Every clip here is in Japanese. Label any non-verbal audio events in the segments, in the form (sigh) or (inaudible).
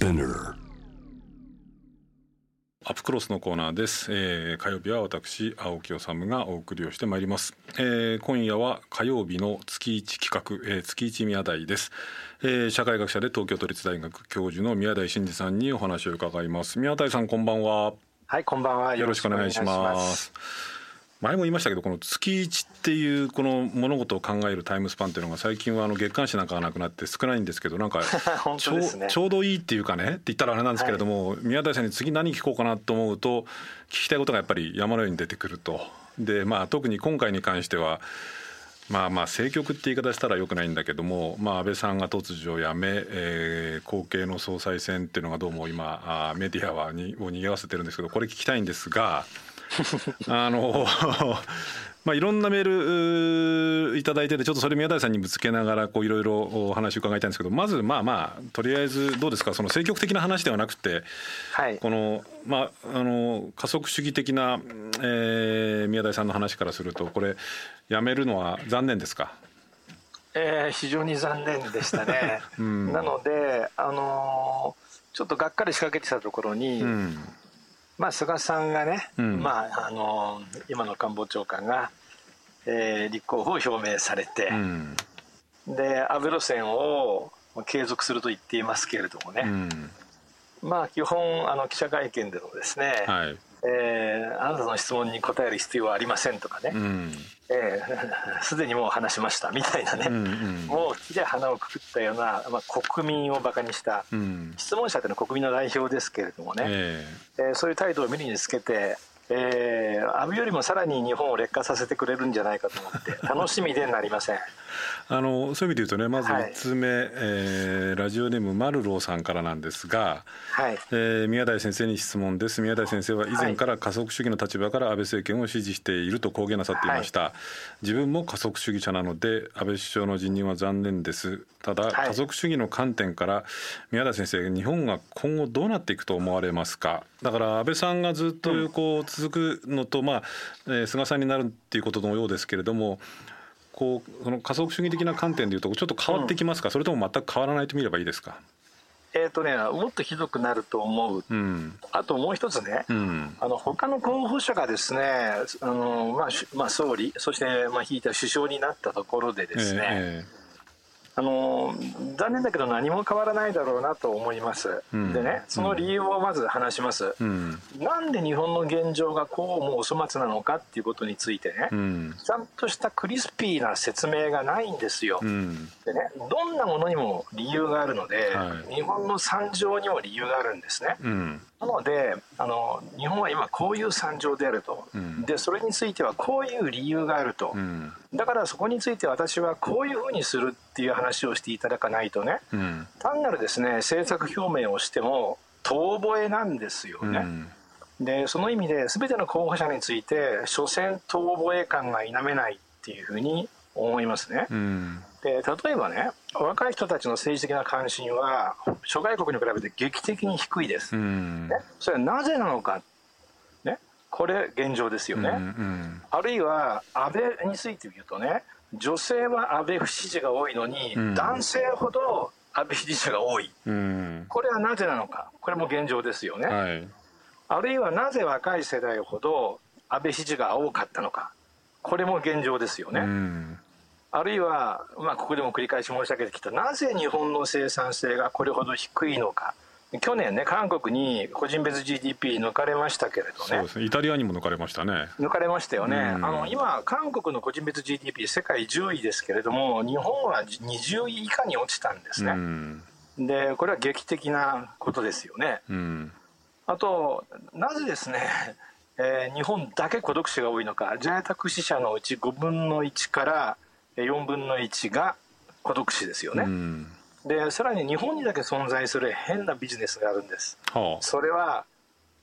Spinner アップクロスのコーナーです、えー火曜日は私青木治がお送りをしてまいります、えー今夜は火曜日の月一企画、えー月一宮台です、えー社会学者で東京都立大学教授の宮台真司さんにお話を伺います。宮台さんこんばんは。はい、こんばんは。よろしくお願いします前も言いましたけどこの月一っていうこの物事を考えるタイムスパンっていうのが最近はあの月刊誌なんかがなくなって少ないんですけどなんか (laughs) 本ちょねちょうどいいっていうかねって言ったらあれなんですけれども、宮台さんに次何聞こうかなと思うと聞きたいことがやっぱり山のように出てくると。でまあ特に今回に関してはまあまあ政局って言い方したらよくないんだけども、まあ、安倍さんが突如辞め、えー後継の総裁選っていうのがどうも今あーメディアはにを賑わせてるんですけどこれ聞きたいんですが (laughs) あの (laughs) まあいろんなメールいただいててちょっとそれ宮台さんにぶつけながらこういろいろお話伺いたいんですけどまずまあまあとりあえずどうですか？その政局的な話ではなくてはい。このまああの加速主義的な、えー宮台さんの話からするとこれやめるのは残念ですか？えー非常に残念でしたね。(laughs) んなので、あのーちょっとがっかり仕掛けてたところに、うんまあ菅さんがね、うん。まああのー今の官房長官が、えー立候補を表明されてう、ん。で安倍路線を継続すると言っていますけれどもね、うん。まあ基本あの記者会見でのですね、はい。えーあなたの質問に答える必要はありませんとかね、うんえ。ー (laughs) すでにもう話しましたみたいなね、うんうん。もう木で花をくくったような、まあ、国民をバカにしたうん。質問者というのは国民の代表ですけれどもね、ええ。ーそういう態度を見るにつけて、えー安倍よりもさらに日本を劣化させてくれるんじゃないかと思って (laughs) 楽しみでなりません。えあのそういう意味で言うとねまずはい。1つ目、えーラジオネームマルローさんからなんですが、はい。えー宮台先生に質問です。宮台先生は以前から加速主義の立場から安倍政権を支持していると公言なさっていました、自分も加速主義者なので安倍首相の辞任は残念です。ただ、はい。加速主義の観点から宮台先生日本が今後どうなっていくと思われますか？だから安倍さんがずっとこう続くのと、まあ、えー菅さんになるっていうことのようですけれどもこうその加速主義的な観点でいうとちょっと変わってきますか、それとも全く変わらないと見ればいいですか？えーとね、もっとひどくなると思う、うん。あともう一つね、うん。あの他の候補者がですねあの、まあしまあ、総理、そして、まあ、引いた首相になったところでですね、えあの残念だけど何も変わらないだろうなと思います、うん。でねその理由をまず話します、えうん。なんで日本の現状がこうもお粗末なのかっていうことについてね、うん。ちゃんとしたクリスピーな説明がないんですよ、うん。でねどんなものにも理由があるので、はい。日本の惨状にも理由があるんですね、うんなのであの日本は今こういう惨状であると、うん。でそれについてはこういう理由があると、うん。だからそこについて私はこういうふうにするっていう話をしていただかないとね。うん。単なるですね政策表明をしても遠吠えなんですよね、うん。でその意味で全ての候補者について所詮遠吠え感が否めないっていうふうに思いますね、うんで例えばね若い人たちの政治的な関心は諸外国に比べて劇的に低いです、うん。ね、それはなぜなのか、ね、これ現状ですよね、うんあるいは安倍について言うとね女性は安倍不支持が多いのに、うん。男性ほど安倍支持者が多い。うん。これはなぜなのか。これも現状ですよね、はい。あるいはなぜ若い世代ほど安倍支持が多かったのか。これも現状ですよね、うんあるいは、まあ、ここでも繰り返し申し上げてきたなぜ日本の生産性がこれほど低いのか。去年ね韓国に個人別 GDP 抜かれましたけれどね。そうですね。イタリアにも抜かれましたね。抜かれましたよね、うん。あの今韓国の個人別 GDP 世界10位ですけれども日本は20位以下に落ちたんですうね、ん。でこれは劇的なことですよね。うん。あとなぜですね、えー日本だけ孤独死が多いのか。在宅死者のうち5分の1から4分の1が孤独死ですよね、うん。でさらに日本にだけ存在する変なビジネスがあるんです。はそれは、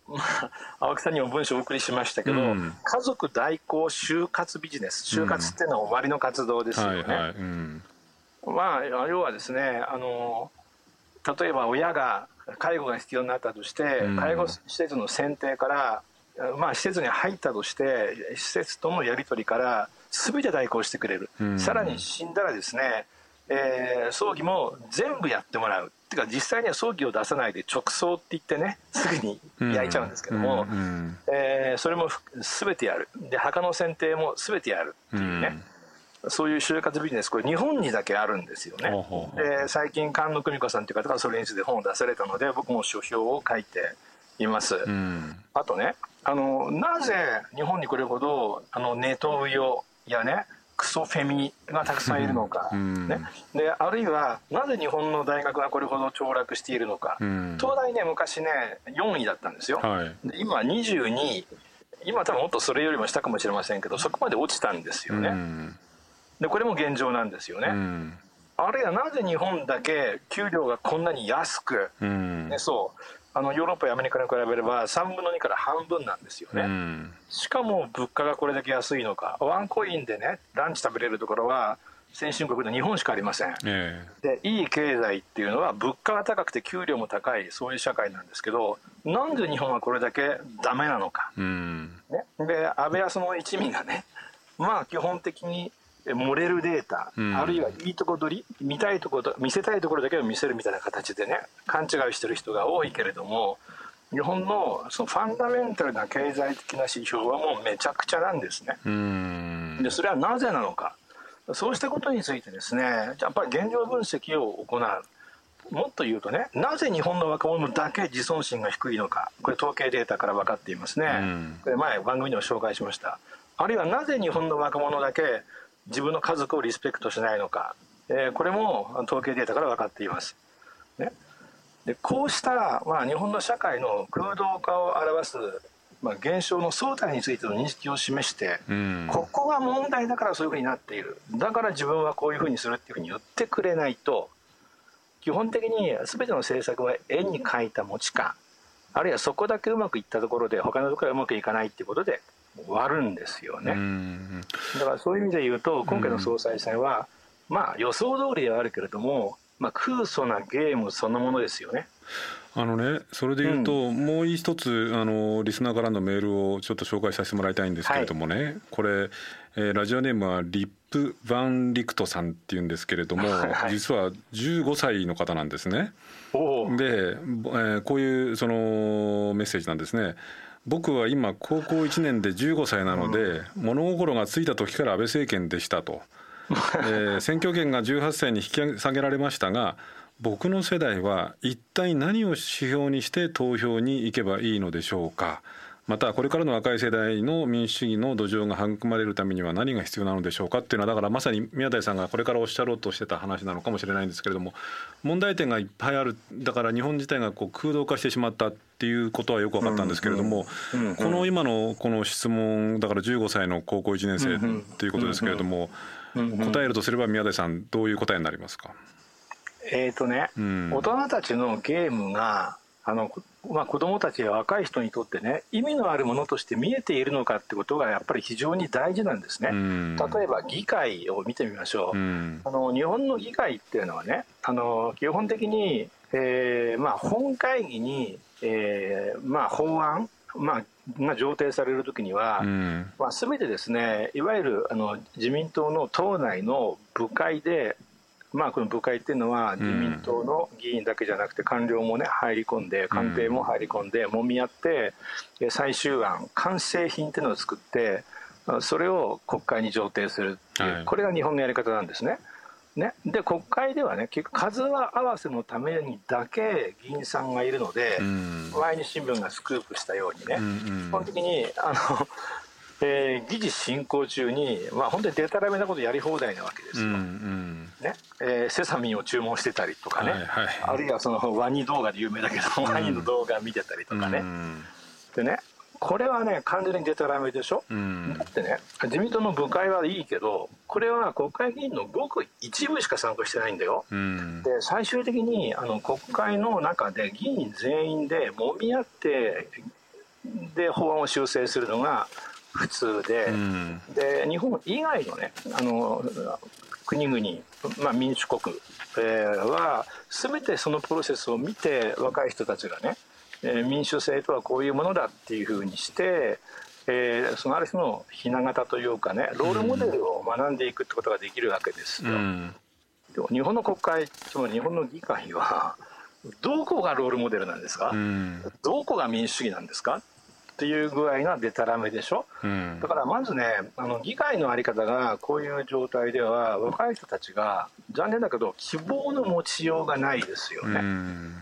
まあ、青木さんにも文章をお送りしましたけど、うん。家族代行就活ビジネス。就活っていうのは終わりの活動ですあよね、はいはい。うん。まあ要はですねあの例えば親が介護が必要になったとして、うん。介護施設の選定からまあ施設に入ったとして施設とのやり取りから全て代行してくれる、うん。さらに死んだらですねえー、葬儀も全部やってもらう。っていうか実際には葬儀を出さないで直葬って言ってねすぐに焼いちゃうんですけども、うんうん、えー、それも全てやる。で墓の選定も全てやるっていうね、うん、そういう就活ビジネス。これ日本にだけあるんですよね。で最近菅野久美子さんという方がそれについて本を出されたので僕も書評を書いています、うん、あとねあのなぜ日本にこれほどあのネトウヨやねクソフェミがたくさんいるのか、うん、ね、であるいはなぜ日本の大学がこれほど凋落しているのか、うん、東大ね昔ね4位だったんですよ、はい、で今22位。今多分もっとそれよりも下かもしれませんけどそこまで落ちたんですよね、うん、でこれも現状なんですよね、あるいはなぜ日本だけ給料がこんなに安く、ね、そうあのヨーロッパやアメリカに比べれば3分の2から半分なんですよね、うん、しかも物価がこれだけ安いのかワンコインでねランチ食べれるところは先進国で日本しかありません、えー、でいい経済っていうのは物価が高くて給料も高いそういう社会なんですけどなんで日本はこれだけダメなのか、うん、ね、で安倍康の一味がねまあ基本的に漏れるデータ、うん、あるいはいいとこ取り見たいところ見せたいところだけを見せるみたいな形でね勘違いしてる人が多いけれども日本のそのファンダメンタルな経済的な指標はもうめちゃくちゃなんですね。でそれはなぜなのか。そうしたことについてですねやっぱり現状分析を行う。もっと言うとねなぜ日本の若者だけ自尊心が低いのか。これ統計データから分かっていますね、これ前番組でも紹介しました。あるいはなぜ日本の若者だけ自分の家族をリスペクトしないのか、えー、これも統計データから分かっています。ね、でこうした、まあ、日本の社会の空洞化を表す、まあ、現象の相対についての認識を示して、うん、ここが問題だからそういうふうになっている。だから自分はこういうふうにするっていうふうに言ってくれないと基本的に全ての政策は絵に描いた餅かあるいはそこだけうまくいったところで他のところはうまくいかないっていうことで割るんですよね。だからそういう意味で言うと今回の総裁選は、まあ予想通りではあるけれども、まあ、空想なゲームそのものですよね。あのね、それでいうと、うん、もう一つあのリスナーからのメールをちょっと紹介させてもらいたいんですけれどもね、はい、これ、えー、ラジオネームはリップ・ヴァン・リクトさんっていうんですけれども、はいはい、実は15歳の方なんですね。で、えー、こういうそのメッセージなんですね。僕は今高校1年で15歳なので、物心がついた時から安倍政権でしたと、(laughs) えー、選挙権が18歳に引き下げられましたが僕の世代は一体何を指標にして投票に行けばいいのでしょうかまたこれからの若い世代の民主主義の土壌が育まれるためには何が必要なのでしょうかっていうのはだからまさに宮台さんがこれからおっしゃろうとしてた話なのかもしれないんですけれども問題点がいっぱいあるだから日本自体がこう空洞化してしまったっていうことはよく分かったんですけれども、この今のこの質問だから15歳の高校1年生っていうことですけれども、答えるとすれば宮台さんどういう答えになりますか？えっ、ー、とね、うん、大人たちのゲームがあのまあ、子どもたちや若い人にとってね意味のあるものとして見えているのかってことがやっぱり非常に大事なんですね。例えば議会を見てみましょう。あの日本の議会っていうのはねあの基本的に、えーまあ、本会議に、えーまあ、法案、まあ、が上呈されるときには、まあ、全てですねいわゆるあの自民党の党内の部会でまあ、この部会っていうのは自民党の議員だけじゃなくて官僚もね入り込んで官邸も入り込んでもみ合って最終案完成品っていうのを作ってそれを国会に上呈するっていう、これが日本のやり方なんですね。ね、で国会ではね結局数合わせのためにだけ議員さんがいるので、前に新聞がスクープしたようにね、基本的にあのえー、議事進行中に、まあ、本当にでたらめなことやり放題なわけですよ。うんうん、ねえー、セサミンを注文してたりとかね、はいはい、あるいはそのワニ動画で有名だけど、うん、ワニの動画見てたりとかね。うん、でねこれはね完全にでたらめでしょ、うん、だってね自民党の部会はいいけどこれは国会議員のごく一部しか参加してないんだよ、うん、で最終的にあの国会の中で議員全員でもみ合ってで法案を修正するのが普通で。うん、で日本以外のねあの国々、まあ、民主国、えー、は全てそのプロセスを見て若い人たちがね、えー、民主制とはこういうものだっていうふうにして、えー、そのある種のひな形というかねロールモデルを学んでいくってことができるわけですよ。うん。でも日本の国会つまり日本の議会はどこがロールモデルなんですか、うん、どこが民主主義なんですか？っていう具合なでたらめでしょ、うん、だからまずねあの議会の在り方がこういう状態では若い人たちが残念だけど希望の持ちようがないですよね。うん。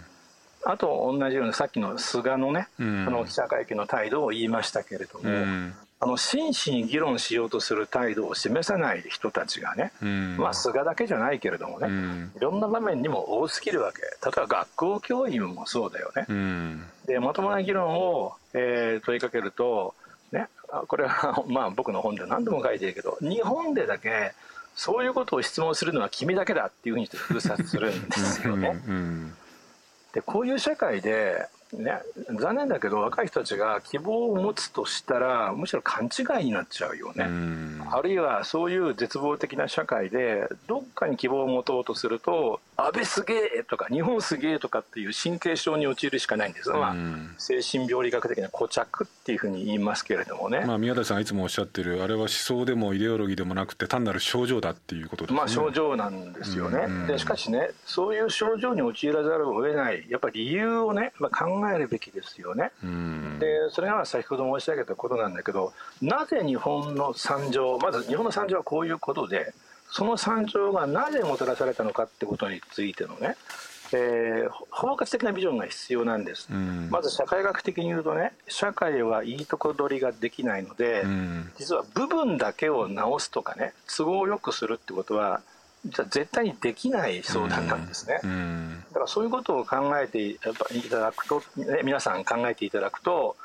あと同じようにさっきの菅のね、うん、の記者会見の態度を言いましたけれども、うん、あの真摯に議論しようとする態度を示さない人たちがね、うん、まあ菅だけじゃないけれどもね、いろんな場面にも多すぎるわけ例えば学校教員もそうだよね。でまともな議論を、えー、問いかけると、ね、これはまあ僕の本で何度も書いてるけど日本でだけそういうことを質問するのは君だけだっていうふうにして封殺するんですよね。でこういう社会でね、残念だけど若い人たちが希望を持つとしたらむしろ勘違いになっちゃうよね。あるいはそういう絶望的な社会でどっかに希望を持とうとすると安倍すげえとか日本すげえとかっていう神経症に陥るしかないんです、まあ、精神病理学的な固着っていうふうに言いますけれどもね、まあ、宮台さんがいつもおっしゃってるあれは思想でもイデオロギーでもなくて単なる症状だっていうことですね、まあ、症状なんですよね、でしかしねそういう症状に陥らざるを得ないやっぱり理由をね、まあ、考えるべきですよね、でそれが先ほど申し上げたことなんだけどなぜ日本の惨状まず日本の惨状はこういうことでその惨状がなぜもたらされたのかってことについてのね、えー、包括的なビジョンが必要なんです、うん、まず社会学的に言うとね社会はいいとこ取りができないので、うん、実は部分だけを直すとかね都合よくするってことは絶対にできない相談なんですね、うん、だからそういうことを考えていただくと、ね、皆さん考えていただくと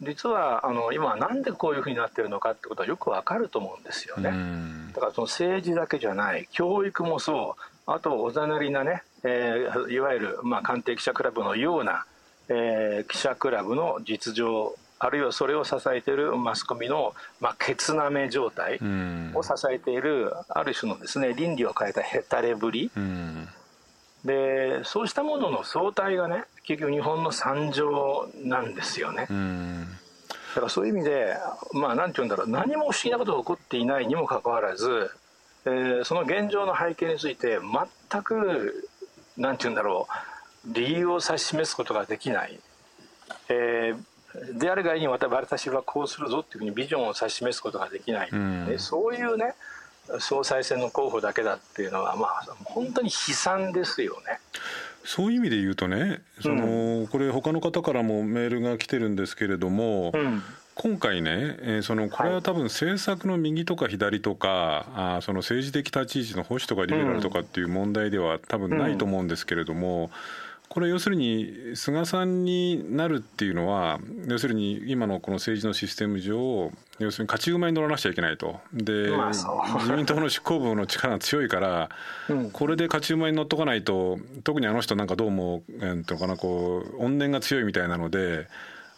実はあの今なんでこういうふうになってるのかってことはよくわかると思うんですよね。だからその政治だけじゃない教育もそうあとおざなりなね、えー、いわゆる、まあ、官邸記者クラブのような、えー、記者クラブの実情あるいはそれを支えているマスコミの、まあ、ケツなめ状態を支えているある種のですね倫理を変えたへたれぶり、でそうしたものの総体がね結局日本の惨状なんですよね。だからそういう意味でまあ何て言うんだろう何も不思議なことが起こっていないにもかかわらず、えー、その現状の背景について全く何て言うんだろう理由を指し示すことができない。えー、であるがいに私はこうするぞっていうふうにビジョンを指し示すことができない、うん、そういうね総裁選の候補だけだっていうのは、まあ、本当に悲惨ですよね。そういう意味で言うとね、その、うん、これ他の方からもメールが来てるんですけれども、うん、今回ね、えー、そのこれは多分政策の右とか左とか、はい、あその政治的立ち位置の保守とかリベラルとかっていう問題では多分ないと思うんですけれども。うんこれ要するに菅さんになるっていうのは要するに今のこの政治のシステム上要するに勝ち馬に乗らなくちゃいけないと。で、自民党の執行部の力が強いから、これで勝ち馬に乗っとかないと特にあの人なんかどうも、えー、とかなこう怨念が強いみたいなので。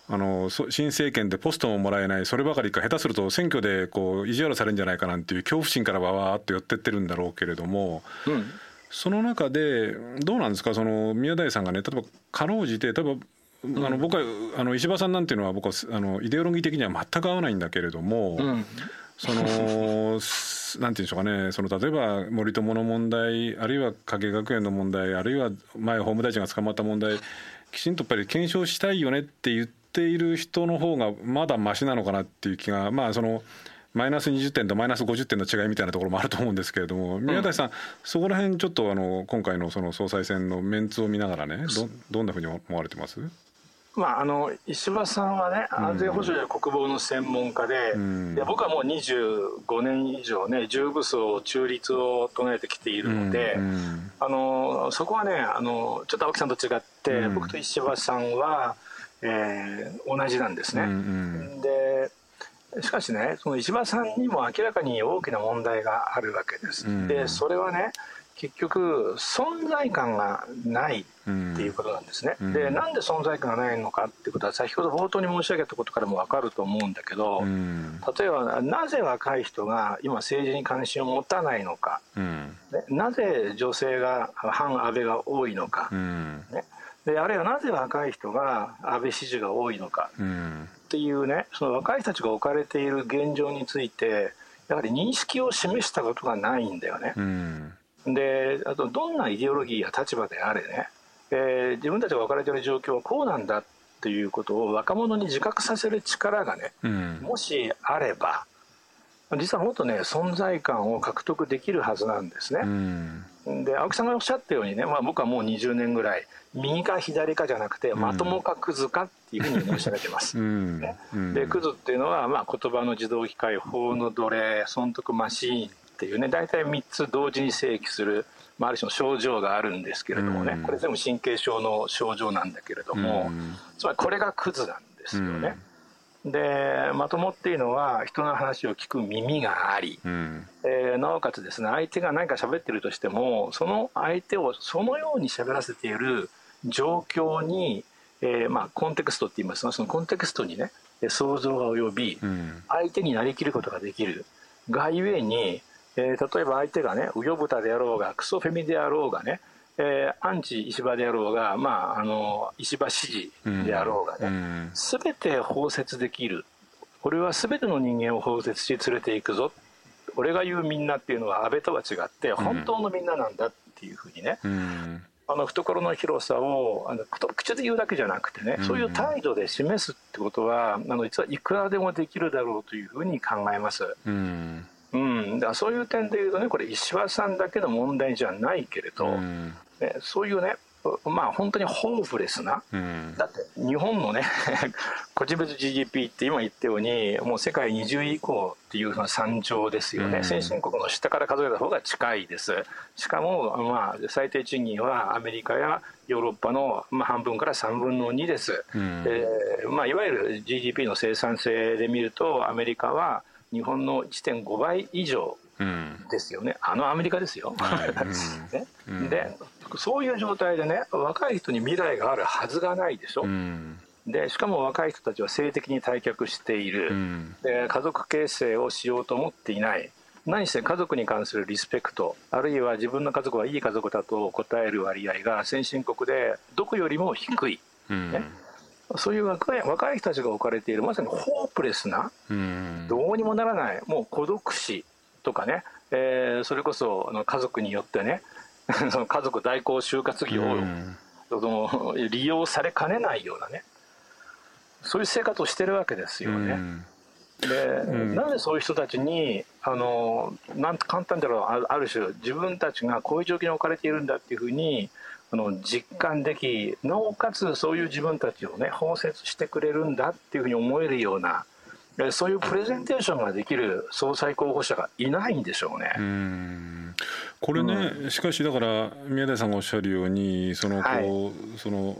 あの新政権でポストももらえないそればかりか下手すると選挙でこう意地悪されるんじゃないかなんていう恐怖心からわわーっと寄ってってるんだろうけれども、うんその中でどうなんですか？その宮台さんがね例えばかろうじて例えばあの僕はあの石破さんなんていうのは僕はあのイデオロギー的には全く合わないんだけれども、うん、そのなんていうんでしょうかねその例えば森友の問題あるいは影学園の問題あるいは前法務大臣が捕まった問題きちんとやっぱり検証したいよねって言っている人の方がまだましなのかなっていう気がまあその。マイナス20点とマイナス50点の違いみたいなところもあると思うんですけれども、宮台さん、そこら辺ちょっとあの今回のその総裁選のメンツを見ながらね、どどんなふうに思われてます？まあ、あの石破さんはね安全保障や国防の専門家でうん、で僕はもう25年以上ね重武装中立を唱えてきているので、うんうん、あのそこはねあのちょっと青木さんと違って、僕と石破さんは、えー、同じなんですね。うんうん、でしかしねその石破さんにも明らかに大きな問題があるわけです。うん、でそれはね結局存在感がないっていうことなんですね。うん、でなんで存在感がないのかっていうことは先ほど冒頭に申し上げたことからも分かると思うんだけど、うん、例えばなぜ若い人が今政治に関心を持たないのか、うん、なぜ女性が反安倍が多いのか、ね、であるいはなぜ若い人が安倍支持が多いのか。っていうねその若い人たちが置かれている現状についてやはり認識を示したことがないんだよね。うん、であとどんなイデオロギーや立場であれね、えー、自分たちが置かれている状況はこうなんだっていうことを若者に自覚させる力がね、うん、もしあれば実はもっとね存在感を獲得できるはずなんですね。うん、で青木さんがおっしゃったようにね、まあ、僕はもう20年ぐらい右か左かじゃなくて、まともかクズかっていうふうに申し上げてます。ね、でクズっていうのは、まあ、言葉の自動機械法の奴隷損得マシーンっていうね大体3つ同時に正規する、まあ、ある種の症状があるんですけれどもね、これ全部神経症の症状なんだけれども、つまりこれがクズなんですよね。でまともっていうのは人の話を聞く耳があり、うん、えー、なおかつですね相手が何か喋ってるとしてもその相手をそのように喋らせている状況に、えー、まあ、コンテクストって言いますがそのコンテクストにね想像が及び、相手になりきることができる。がゆえに、えー、例えば相手がねウヨブタであろうがクソフェミであろうがねえー、アンチ石破であろうが、まあ、あの石破支持であろうがね、す、べ、て包摂できる。俺はすべての人間を包摂し連れていくぞ。俺が言うみんなっていうのは安倍とは違って本当のみんななんだっていうふうにね、うん、あの懐の広さをあの口で言うだけじゃなくてね、そういう態度で示すってことはあの実はいくらでもできるだろうというふうに考えます。うんうん、だそういう点でいうとねこれ石破さんだけの問題じゃないけれど、うん、そういうねまあ本当にホープレスな、うん、だって日本のね個人別 GDP って今言ったようにもう世界20位以降っていうのは惨状ですよね、うん、先進国の下から数えた方が近いです。しかもまあ最低賃金はアメリカやヨーロッパのまあ半分から3分の2です、うん、えー、まあ、いわゆる GDP の生産性で見るとアメリカは日本の1.5倍以上ですよね、うん、あのアメリカですよ。はい (laughs) ね、うん、でそういう状態でね若い人に未来があるはずがないでしょ。うん。でしかも若い人たちは性的に退却している、うん、で家族形成をしようと思っていない。何せ家族に関するリスペクトあるいは自分の家族はいい家族だと答える割合が先進国でどこよりも低い、うん、ね、そういう若い若い人たちが置かれているまさにホープレスな、うん、どうにもならないもう孤独死とかね、えー、それこそあの家族によってね (laughs) その家族代行就活業を、うん、その利用されかねないようなねそういう生活をしてるわけですよね。うん、で、うん、なんでそういう人たちにあのなん簡単だろうある種自分たちがこういう状況に置かれているんだっていうふうにあの実感できなおかつそういう自分たちをね包摂してくれるんだっていうふうに思えるようなそういうプレゼンテーションができる総裁候補者がいないんでしょうね。うこれね、うん、しかしだから宮台さんがおっしゃるようにそのこう、はい、その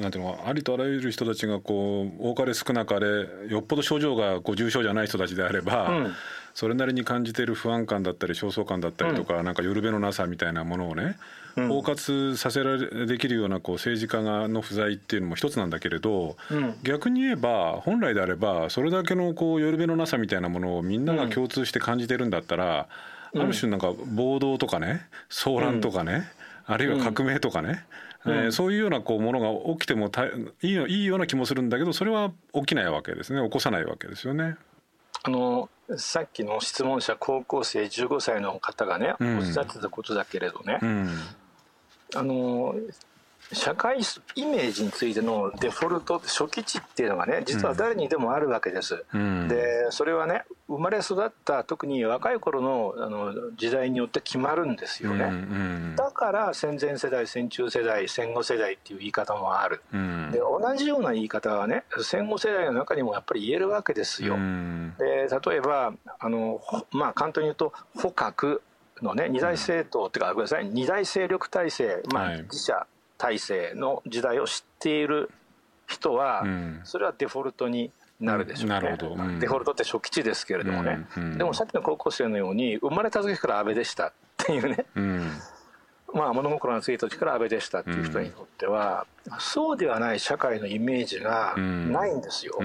なんていうのありとあらゆる人たちがこう多かれ少なかれよっぽど症状がこう重症じゃない人たちであれば、うん、それなりに感じている不安感だったり焦燥感だったりとか、うん、なんか夜べのなさみたいなものをね、うん、包括させられできるようなこう政治家がの不在っていうのも一つなんだけれど、うん、逆に言えば本来であればそれだけのこう夜べのなさみたいなものをみんなが共通して感じてるんだったら、ある種なんか暴動とかね騒乱とかね、あるいは革命とかね、うん、えー、そういうようなこうものが起きてもたいいいいような気もするんだけどそれは起きないわけですね。起こさないわけですよね。あのさっきの質問者高校生15歳の方がね、うん、おっしゃってたことだけれどね、うん、あの社会イメージについてのデフォルト初期値っていうのがね実は誰にでもあるわけです、うん、でそれはね生まれ育った特に若い頃のあの時代によって決まるんですよね、うんうん、だから戦前世代戦中世代戦後世代っていう言い方もある、うん、で同じような言い方はね戦後世代の中にもやっぱり言えるわけですよ、うん、で例えばあのまあ簡単に言うと捕獲のね二大政党、っていうかごめんなさい二大勢力体制まあ、自社体制の時代を知っている人は、それはデフォルトになるでしょうね、うん、デフォルトって初期値ですけれどもね、うん。うん、でもさっきの高校生のように生まれた時から安倍でしたっていうね、うん、まあ物心のついた時から安倍でしたっていう人にとっては、そうではない社会のイメージがないんですよ、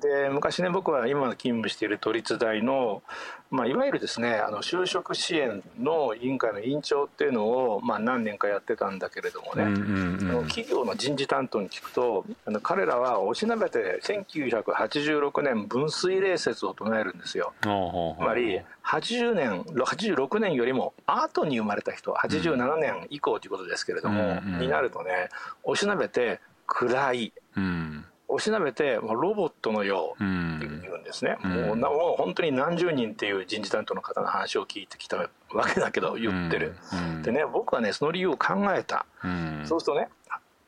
で昔ね僕は今勤務している都立大のまあ、いわゆるですねあの就職支援の委員会の委員長っていうのを、まあ、何年かやってたんだけれどもね、うんうんうん、企業の人事担当に聞くとあの彼らはおしなべて1986年分水冷説を唱えるんですよ。つまり80年86年よりも後に生まれた人87年以降ということですけれども、うんうん、になるとねおしなべて暗い。うんおしなべてロボットのようって言うんですね、うん、もうもう本当に何十人っていう人事担当の方の話を聞いてきたわけだけど言ってる、うん。うん、でね僕はねその理由を考えた、そうするとね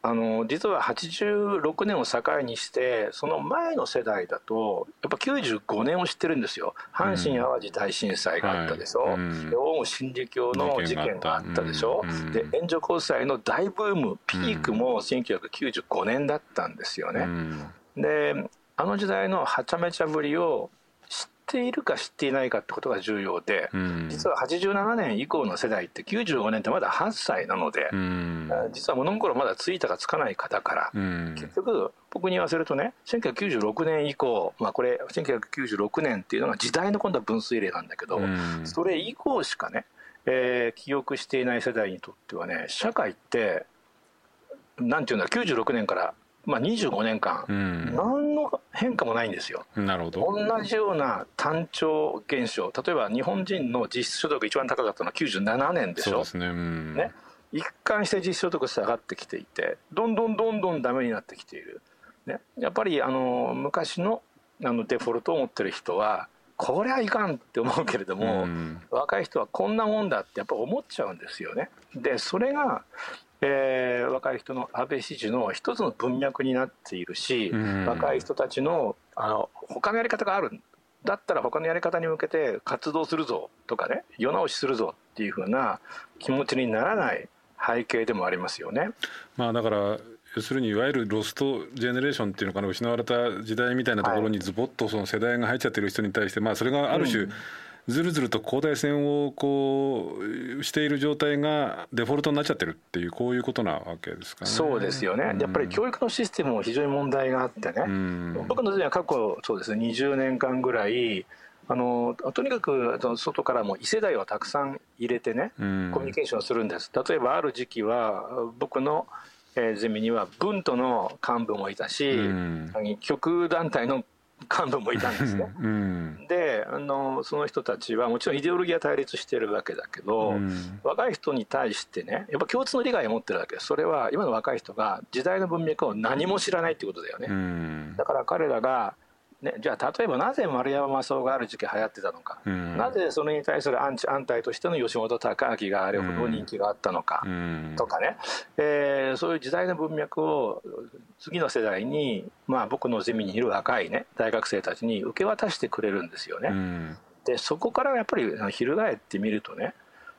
あの実は86年を境にしてその前の世代だとやっぱ95年を知ってるんですよ。阪神・淡路大震災があったでしょ、うん、オウム真理教の事件があったでしょ、うん、で援助交際の大ブームピークも1995年だったんですよね、うん、であの時代のはちゃめちゃぶりをているか知っていないかってことが重要で、うん、実は87年以降の世代って95年ってまだ8歳なので、うん、実は物心まだついたかつかない方から、うん、結局僕に言わせるとね1996年以降、まあ、これ1996年っていうのが時代の今度は分水嶺なんだけど、それ以降しかね、えー、記憶していない世代にとってはね社会ってなんていうんだ96年からまあ、25年間、うん、何の変化もないんですよ。なるほど同じような単調現象例えば日本人の実質所得が一番高かったのは97年でしょ。そうですね,、うん、ね一貫して実質所得下がってきていてどんどんどんどんダメになってきている。ね、やっぱりあの昔のあのデフォルトを持ってる人はこれはいかんって思うけれども、うん、若い人はこんなもんだってやっぱ思っちゃうんですよね。でそれがえー、若い人の安倍支持の一つの文脈になっているし、うん、若い人たちのあの他のやり方があるだったら他のやり方に向けて活動するぞとかね世直しするぞっていうふうな気持ちにならない背景でもありますよね。まあ、だから要するにいわゆるロストジェネレーションっていうのかな失われた時代みたいなところにズボッとその世代が入っちゃってる人に対して、まあ、それがある種、うんずるずると交代戦をこうしている状態がデフォルトになっちゃってるっていうこういうことなわけですかね。そうですよね。やっぱり教育のシステムも非常に問題があってね。僕の時は過去そうですね20年間ぐらい。あのとにかく外からも異世代をたくさん入れてね、コミュニケーションするんです例えばある時期は僕のえー、ゼミには文との幹部もいたし、うん、極団体の幹部もいたんですね。うん、であのその人たちはもちろんイデオロギーは対立してるわけだけど、うん、若い人に対してねやっぱ共通の利害を持ってるわけですそれは今の若い人が時代の文脈を何も知らないってことだよね。うん、だから彼らがね、じゃあ例えばなぜ丸山正雄がある時期流行ってたのか、うん、なぜそれに対するアンチ安泰としての吉本隆明があれほど人気があったのか、とかね、えー、そういう時代の文脈を次の世代に、まあ、僕のゼミにいる若い、ね、大学生たちに受け渡してくれるんですよね。うん、でそこからやっぱり翻ってみるとねやっ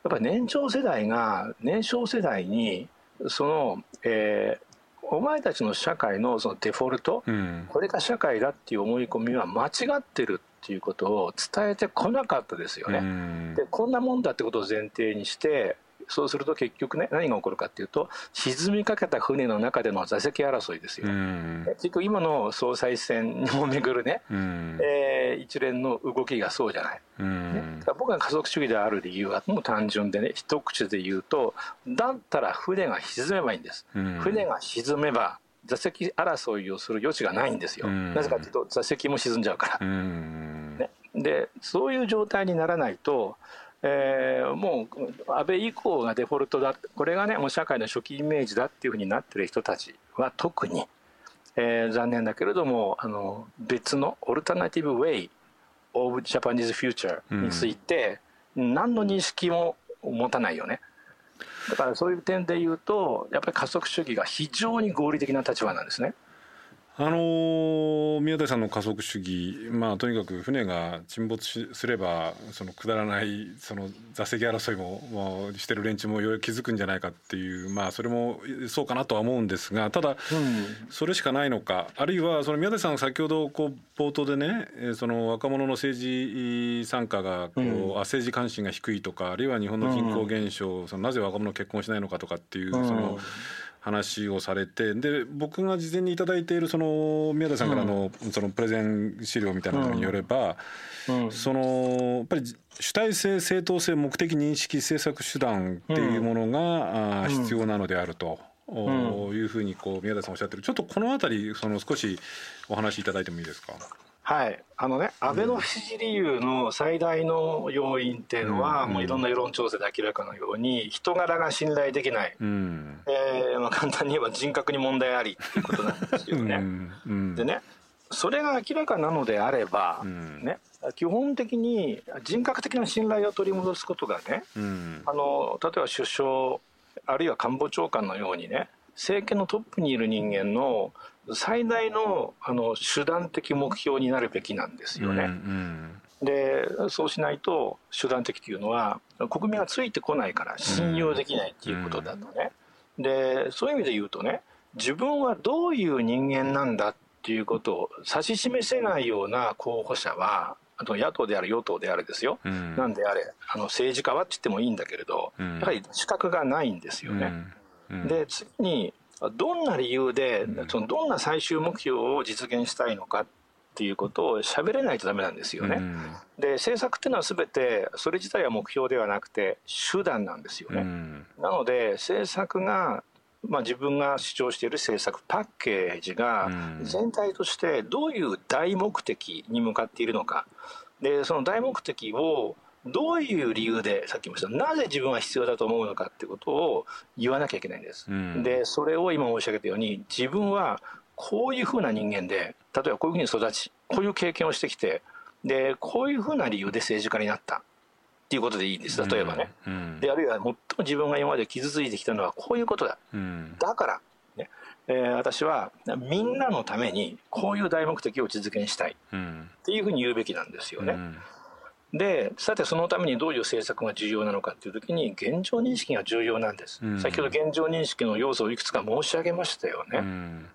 ぱり年長世代が年少世代にその、えー、お前たちの社会のそのデフォルト、うん、これが社会だっていう思い込みは間違ってるっていうことを伝えてこなかったですよね。うん、でこんなもんだってことを前提にしてそうすると結局ね何が起こるかっていうと沈みかけた船の中での座席争いですよ。うん、結局今の総裁選をめぐるね、うん、えー、一連の動きがそうじゃない。うん、ね、僕が加速主義である理由はもう単純でね一口で言うとだったら船が沈めばいいんです。うん、船が沈めば座席争いをする余地がないんですよ。なぜかというと座席も沈んじゃうから。ね、でそういう状態にならないとえー、もう安倍以降がデフォルトだこれがねもう社会の初期イメージだっていうふうになってる人たちは特に、えー、残念だけれどもあの別のオルタナティブ・ウェイ・オブ・ジャパニーズ・フューチャーについて、何の認識も持たないよね。だからそういう点で言うとやっぱり加速主義が非常に合理的な立場なんですね。あの宮台さんの加速主義、まあ、とにかく船が沈没すればそのくだらないその座席争いも、まあ、してる連中もようやく気づくんじゃないかっていう、まあ、それもそうかなとは思うんですがただ、それしかないのかあるいはその宮台さん先ほどこう冒頭でねその若者の政治参加がこう、うん、政治関心が低いとかあるいは日本の人口減少、そのなぜ若者結婚しないのかとかっていうその。話をされてで僕が事前に頂いているその宮田さんからの,、そのプレゼン資料みたいなのによれば、そのやっぱり主体性正当性目的認識政策手段っていうものが、必要なのであると。いうふうにこう宮田さんおっしゃってる。ちょっとこの辺りその少しお話しいただいてもいいですか？はい。あのね安倍の不支持理由の最大の要因っていうのは、うん、もういろんな世論調査で明らかのように人柄が信頼できない、うん、えー、まあ、簡単に言えば人格に問題ありっていうことなんですよね。うん、でねそれが明らかなのであれば、ね、基本的に人格的な信頼を取り戻すことがね、あの例えば首相あるいは官房長官のようにね政権のトップにいる人間の最大のあの手段的目標になるべきなんですよね。うんうん、でそうしないと手段的というのは国民がついてこないから信用できないっていうことだとね。うん、でそういう意味で言うとね自分はどういう人間なんだっていうことを指し示せないような候補者はあと野党である与党であれですよ、うん、なんであれあの政治家はって言ってもいいんだけれど、やはり資格がないんですよね。で次にどんな理由で、そのどんな最終目標を実現したいのかっていうことを喋れないとダメなんですよね。うん、で政策っていうのは全てそれ自体は目標ではなくて手段なんですよね。うん、なので政策がまあ、自分が主張している政策パッケージが全体としてどういう大目的に向かっているのか。でその大目的をどういう理由でさっき言いましたなぜ自分は必要だと思うのかってことを言わなきゃいけないんです。うん、でそれを今申し上げたように自分はこういうふうな人間で例えばこういうふうに育ちこういう経験をしてきてでこういうふうな理由で政治家になった。っていうことでいいんです。例えばね。うん、であるいは最も自分が今まで傷ついてきたのはこういうことだ。うん、だからね。えー、私はみんなのためにこういう大目的を実現したい。っていうふうに言うべきなんですよね。でさてそのためにどういう政策が重要なのかっていう時に現状認識が重要なんです、うん、先ほど現状認識の要素をいくつか申し上げましたよね、うん、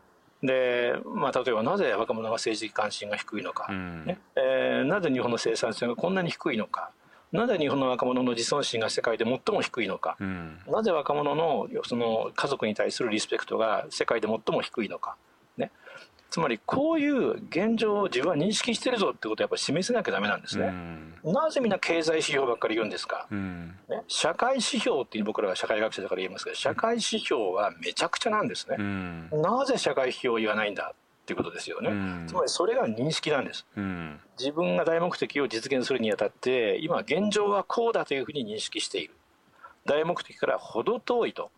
で、まあ、例えばなぜ若者が政治的関心が低いのか、うん、ね。えー、なぜ日本の生産性がこんなに低いのか。なぜ日本の若者の自尊心が世界で最も低いのか、なぜ若者のその家族に対するリスペクトが世界で最も低いのか、ね、つまりこういう現状を自分は認識してるぞってことをやっぱり示せなきゃダメなんですね。なぜみんな経済指標ばっかり言うんですか、ね、社会指標っていう僕らは社会学者だから言いますけど社会指標はめちゃくちゃなんですね。なぜ社会指標を言わないんだっていうことですよね。つまりそれが認識なんです。自分が大目的を実現するにあたって今現状はこうだというふうに認識している。大目的から程遠いと。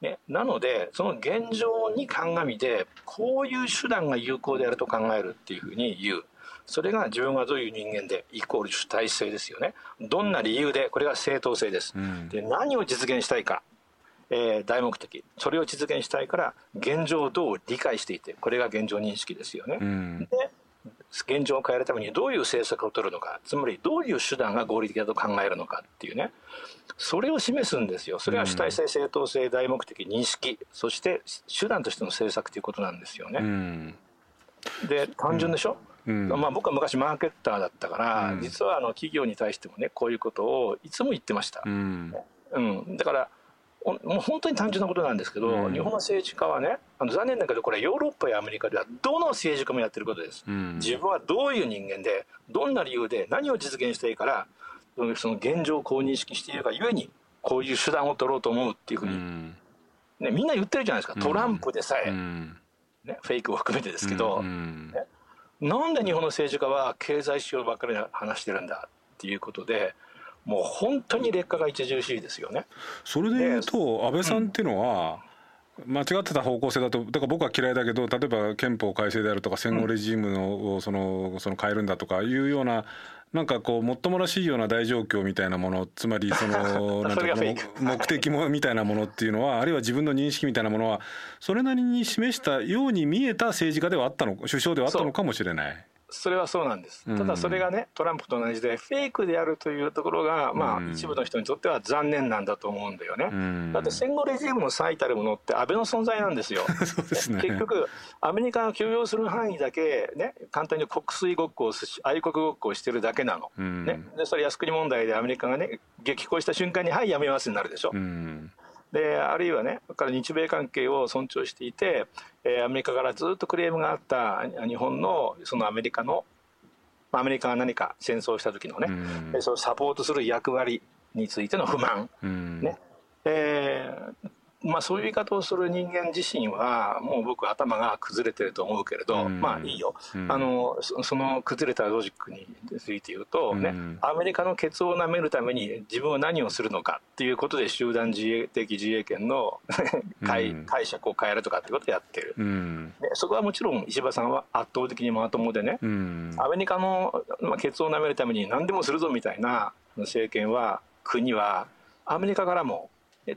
ね、なのでその現状に鑑みてこういう手段が有効であると考えるっていうふうに言う。それが自分はどういう人間でイコール主体性ですよね。どんな理由でこれが正当性です、うん、で何を実現したいか、えー、大目的。それを実現したいから現状をどう理解していてこれが現状認識ですよね、うん、で現状を変えるためにどういう政策を取るのかつまりどういう手段が合理的だと考えるのかっていうね。それを示すんですよ。それが主体性正当性大目的認識。そして手段としての政策ということなんですよね。うん、で単純でしょ、うん、まあ、僕は昔マーケッターだったから、うん、実はあの企業に対してもねこういうことをいつも言ってました。うん。だからもう本当に単純なことなんですけど、うん、日本の政治家はねあの残念だけどこれヨーロッパやアメリカではどの政治家もやってることです、うん、自分はどういう人間でどんな理由で何を実現していいからその現状をこう認識しているがゆえにこういう手段を取ろうと思うっていうふうに、うん、ね、みんな言ってるじゃないですか。トランプでさえ、ね、フェイクを含めてですけど、ね、なんで日本の政治家は経済指標ばっかり話してるんだっていうことでもう本当に劣化が著しいですよね。それでいうと安倍さんっていうのは、間違ってた方向性だとだから僕は嫌いだけど例えば憲法改正であるとか戦後レジームのそのその変えるんだとかいうようななんかこうもっともらしいような大状況みたいなものつまりその (laughs) なんていう目的もみたいなものっていうのはあるいは自分の認識みたいなものはそれなりに示したように見えた政治家ではあったの首相ではあったのかもしれない。それはそうなんです、ただそれがねトランプと同じでフェイクであるというところが、まあ、一部の人にとっては残念なんだと思うんだよね、だって戦後レジームの最たるものって安倍の存在なんですよ。(laughs) ね、結局アメリカが許容する範囲だけ、ね、簡単に国粋ごっこを愛国ごっこをしてるだけなの、ね、でそれ靖国問題でアメリカがね激高した瞬間にはいやめますになるでしょ、であるいはねから日米関係を尊重していて、えー、アメリカからずっとクレームがあった日本のそのアメリカのアメリカが何か戦争した時のね、うん、そのサポートする役割についての不満、うん、ねえー、まあ、そういう言い方をする人間自身はもう僕頭が崩れてると思うけれど、うん、まあいいよ、うん、あのその崩れたロジックについて言うとね、うん、アメリカのケツを舐めるために自分は何をするのかっていうことで集団自衛的自衛権の解解釈を変えるとかってことをやってる、でそこはもちろん石破さんは圧倒的にまともでね、アメリカの、まあ、ケツを舐めるために何でもするぞみたいな政権は国はアメリカからも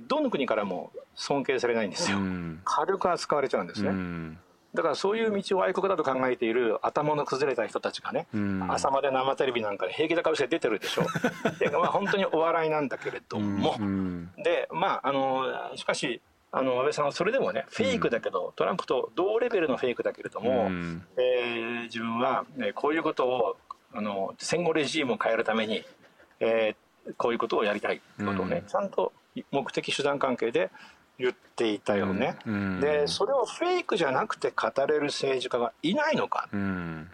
どの国からも尊敬されないんですよ、うん、軽く扱われちゃうんですね、うん、だからそういう道を愛国だと考えている頭の崩れた人たちがね、うん、朝まで生テレビなんかで平気な顔して出てるでしょ。(laughs) で、まあ、本当にお笑いなんだけれども、でまああのしかしあの安倍さんはそれでもねフェイクだけど、トランプと同レベルのフェイクだけれども、えー、自分は、ね、こういうことをあの戦後レジームを変えるために、えー、こういうことをやりたいことをね、ちゃんと目的手段関係で言っていたよね、うん。うん、でそれをフェイクじゃなくて語れる政治家がいないのか、うん、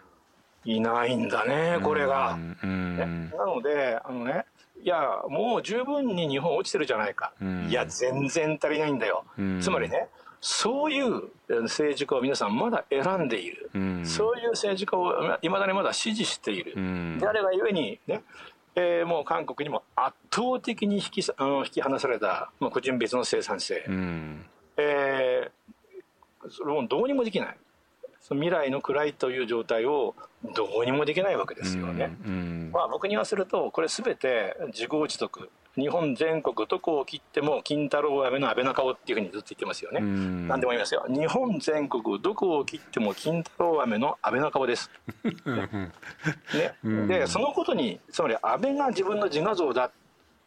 いないんだねこれが、ね、なのであのねいやもう十分に日本落ちてるじゃないか、いや全然足りないんだよ、つまりねそういう政治家を皆さんまだ選んでいる、そういう政治家をいまだにまだ支持している、であればゆえにねえー、もう韓国にも圧倒的に引きあの引き離された、まあ、個人別の生産性、うん、えー、それもどうにもできない。その未来の暗いという状態をどうにもできないわけですよね。うんうん、まあ、僕に言わせるとこれ全て自業自得日本全国どこを切っても金太郎飴の安倍中尾っていうふうにずっと言ってますよね。何でも言いますよ。日本全国どこを切っても金太郎飴の安倍中尾です。(laughs) ね、でそのことにつまり安倍が自分の自画像だ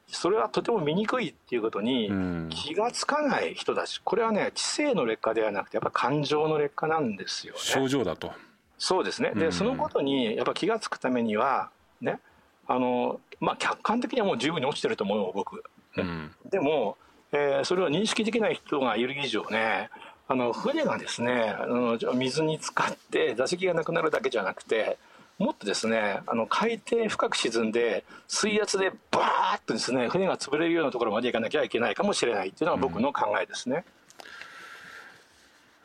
それはとても醜いっていうことに気が付かない人たち。これはね知性の劣化ではなくてやっぱ感情の劣化なんですよね。症状だと。そうですね。で、そのことにやっぱ気が付くためにはねあのまあ客観的にはもう十分に落ちてると思うよ僕、うん、でも、えー、それを認識できない人がいる以上ねあの船がですねあの水に浸かって座席がなくなるだけじゃなくてもっとですねあの海底深く沈んで水圧でバーッとですね船が潰れるようなところまで行かなきゃいけないかもしれないっていうのが僕の考えですね。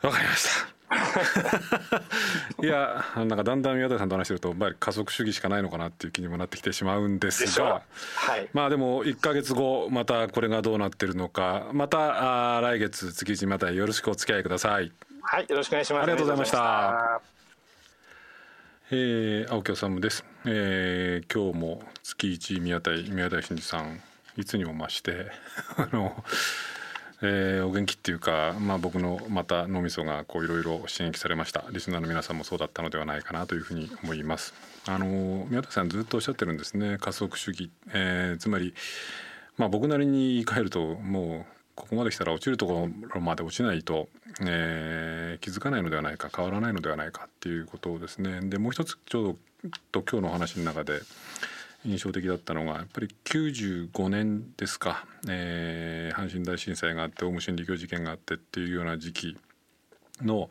わ、うん、かりました。いやなんかだんだん宮台さんと話してるとやっぱり加速主義しかないのかなっていう気にもなってきてしまうんですが、はい、まあでも1か月後またこれがどうなってるのかまたあ来月月一またよろしくお付き合いください。はいよろしくお願いします。ありがとうございました。えー、青木治です、えー、今日も月一宮台宮台真司さんいつにも増して (laughs) あのえー、お元気っていうか、まあ、僕のまた脳みそがこういろいろ刺激されました。リスナーの皆さんもそうだったのではないかなというふうに思います。あの宮田さんずっとおっしゃってるんですね。加速主義、えー、つまり、まあ、僕なりに言い換えるともうここまで来たら落ちるところまで落ちないと、えー、気づかないのではないか変わらないのではないかっていうことをですね。でもう一つちょうどと今日のお話の中で印象的だったのがやっぱり95年ですか、えー、阪神大震災があってオウム真理教事件があってっていうような時期の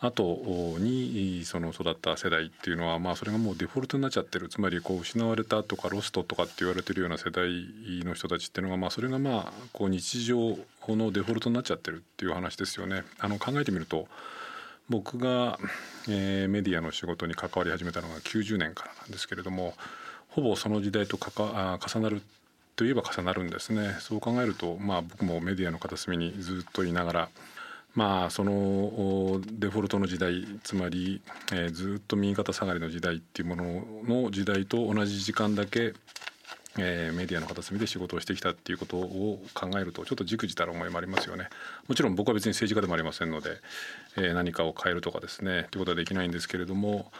後にその育った世代っていうのは、まあ、それがもうデフォルトになっちゃってるつまりこう失われたとかロストとかって言われてるような世代の人たちっていうのが、まあ、それがまあこう日常のデフォルトになっちゃってるっていう話ですよね。あの考えてみると僕が、えー、メディアの仕事に関わり始めたのが90年からなんですけれどもほぼその時代とかか重なるといえば重なるんですねそう考えると、まあ、僕もメディアの片隅にずっといながらまあそのデフォルトの時代つまり、えー、ずっと右肩下がりの時代っていうものの時代と同じ時間だけ、えー、メディアの片隅で仕事をしてきたっていうことを考えるとちょっとじくじたる思いもありますよね。もちろん僕は別に政治家でもありませんので、えー、何かを変えるとかですねということはできないんですけれども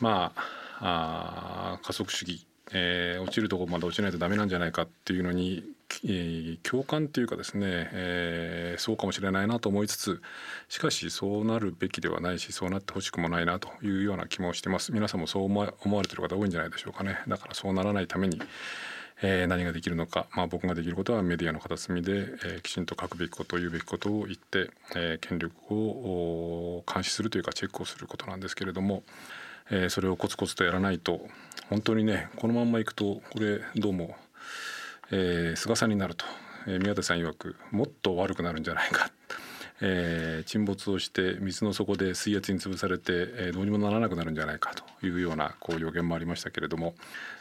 まああ加速主義えー、落ちるとこまで落ちないとダメなんじゃないかっていうのに、えー、共感っていうかですね、えー、そうかもしれないなと思いつつしかしそうなるべきではないしそうなってほしくもないなというような気もしてます。皆さんもそう思われてる方多いんじゃないでしょうかね。だからそうならないために、えー、何ができるのか、まあ、僕ができることはメディアの片隅で、えー、きちんと書くべきこと言うべきことを言って、えー、権力を監視するというかチェックをすることなんですけれども、えー、それをコツコツとやらないと本当にねこのまんまいくとこれどうも、えー、菅さんになると、えー、宮田さん曰くもっと悪くなるんじゃないか。えー、沈没をして水の底で水圧に潰されて、えー、どうにもならなくなるんじゃないかというようなこう予言もありましたけれども、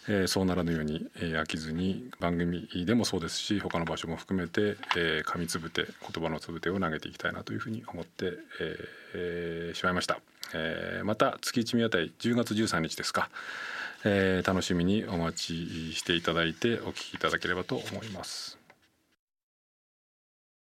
えー、そうならぬように、えー、飽きずに番組でもそうですし他の場所も含めて、えー、紙つぶて言葉のつぶてを投げていきたいなというふうに思って、えーえー、しまいました、えー、また月一見当たり10月13日ですか、えー、楽しみにお待ちしていただいてお聞きいただければと思います。